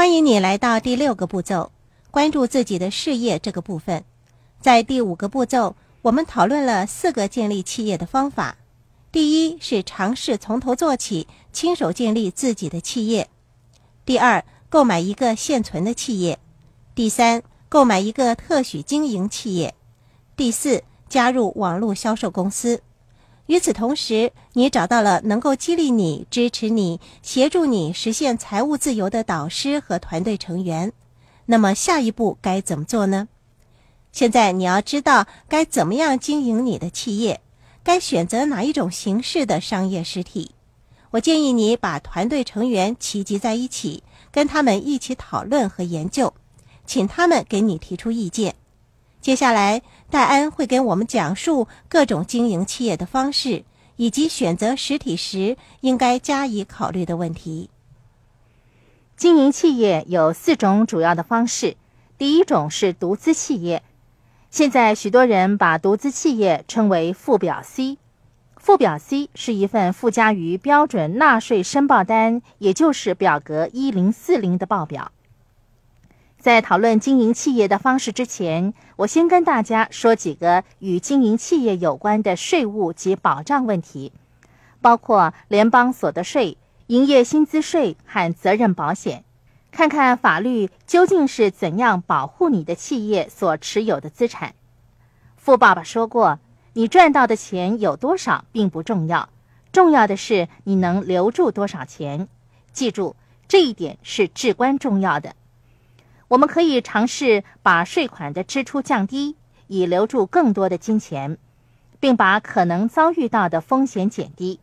欢迎你来到第六个步骤，关注自己的事业这个部分。在第五个步骤，我们讨论了四个建立企业的方法。第一是尝试从头做起，亲手建立自己的企业；第二，购买一个现存的企业；第三，购买一个特许经营企业；第四，加入网络销售公司。与此同时，你找到了能够激励你、支持你、协助你实现财务自由的导师和团队成员。那么下一步该怎么做呢？现在你要知道该怎么样经营你的企业，该选择哪一种形式的商业实体。我建议你把团队成员齐集在一起，跟他们一起讨论和研究，请他们给你提出意见。接下来，戴安会给我们讲述各种经营企业的方式，以及选择实体时应该加以考虑的问题。经营企业有四种主要的方式，第一种是独资企业。现在许多人把独资企业称为附表 C，附表 C 是一份附加于标准纳税申报单，也就是表格一零四零的报表。在讨论经营企业的方式之前，我先跟大家说几个与经营企业有关的税务及保障问题，包括联邦所得税、营业薪资税和责任保险，看看法律究竟是怎样保护你的企业所持有的资产。富爸爸说过，你赚到的钱有多少并不重要，重要的是你能留住多少钱。记住，这一点是至关重要的。我们可以尝试把税款的支出降低，以留住更多的金钱，并把可能遭遇到的风险减低。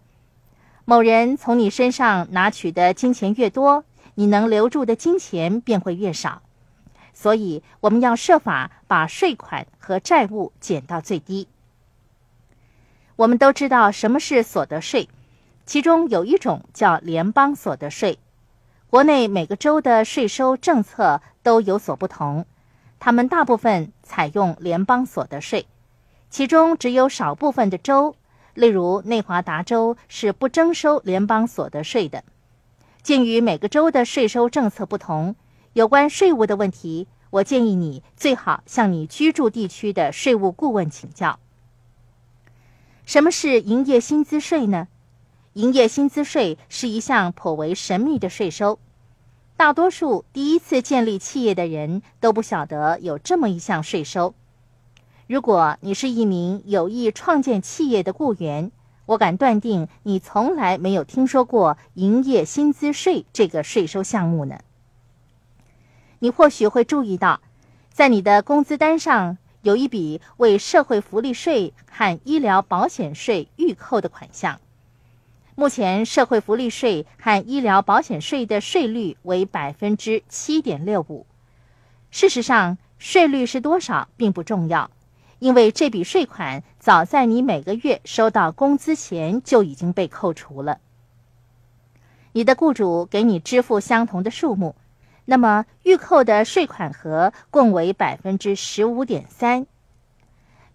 某人从你身上拿取的金钱越多，你能留住的金钱便会越少。所以，我们要设法把税款和债务减到最低。我们都知道什么是所得税，其中有一种叫联邦所得税。国内每个州的税收政策都有所不同，他们大部分采用联邦所得税，其中只有少部分的州，例如内华达州是不征收联邦所得税的。鉴于每个州的税收政策不同，有关税务的问题，我建议你最好向你居住地区的税务顾问请教。什么是营业薪资税呢？营业薪资税是一项颇为神秘的税收，大多数第一次建立企业的人都不晓得有这么一项税收。如果你是一名有意创建企业的雇员，我敢断定你从来没有听说过营业薪资税这个税收项目呢。你或许会注意到，在你的工资单上有一笔为社会福利税和医疗保险税预扣的款项。目前，社会福利税和医疗保险税的税率为百分之七点六五。事实上，税率是多少并不重要，因为这笔税款早在你每个月收到工资前就已经被扣除了。你的雇主给你支付相同的数目，那么预扣的税款额共为百分之十五点三。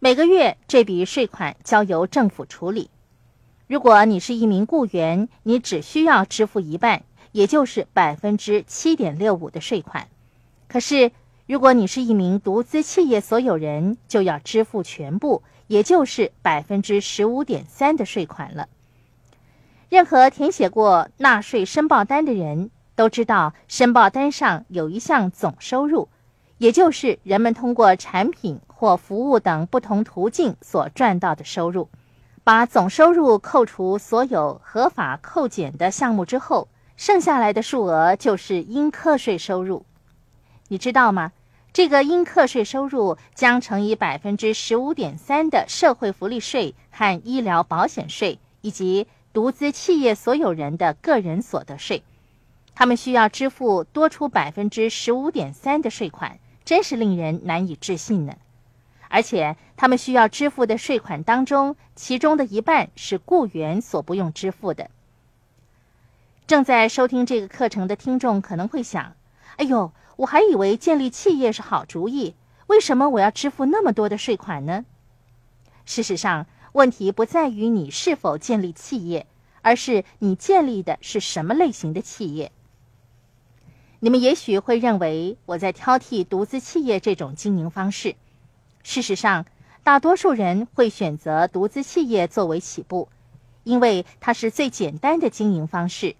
每个月这笔税款交由政府处理。如果你是一名雇员，你只需要支付一半，也就是百分之七点六五的税款。可是，如果你是一名独资企业所有人，就要支付全部，也就是百分之十五点三的税款了。任何填写过纳税申报单的人都知道，申报单上有一项总收入，也就是人们通过产品或服务等不同途径所赚到的收入。把总收入扣除所有合法扣减的项目之后，剩下来的数额就是应课税收入。你知道吗？这个应课税收入将乘以百分之十五点三的社会福利税和医疗保险税，以及独资企业所有人的个人所得税。他们需要支付多出百分之十五点三的税款，真是令人难以置信呢。而且，他们需要支付的税款当中，其中的一半是雇员所不用支付的。正在收听这个课程的听众可能会想：“哎呦，我还以为建立企业是好主意，为什么我要支付那么多的税款呢？”事实上，问题不在于你是否建立企业，而是你建立的是什么类型的企业。你们也许会认为我在挑剔独资企业这种经营方式。事实上，大多数人会选择独资企业作为起步，因为它是最简单的经营方式，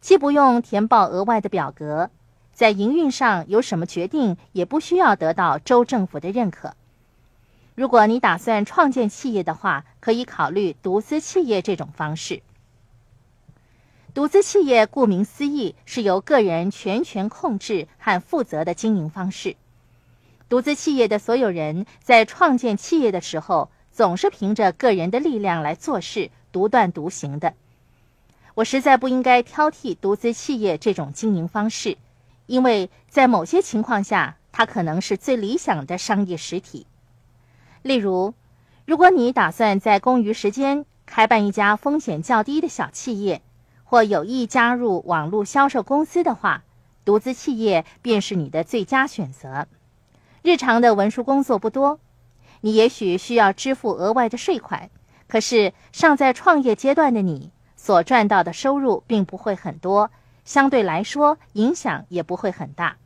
既不用填报额外的表格，在营运上有什么决定也不需要得到州政府的认可。如果你打算创建企业的话，可以考虑独资企业这种方式。独资企业顾名思义是由个人全权控制和负责的经营方式。独资企业的所有人在创建企业的时候，总是凭着个人的力量来做事，独断独行的。我实在不应该挑剔独资企业这种经营方式，因为在某些情况下，它可能是最理想的商业实体。例如，如果你打算在空余时间开办一家风险较低的小企业，或有意加入网络销售公司的话，独资企业便是你的最佳选择。日常的文书工作不多，你也许需要支付额外的税款，可是尚在创业阶段的你所赚到的收入并不会很多，相对来说影响也不会很大。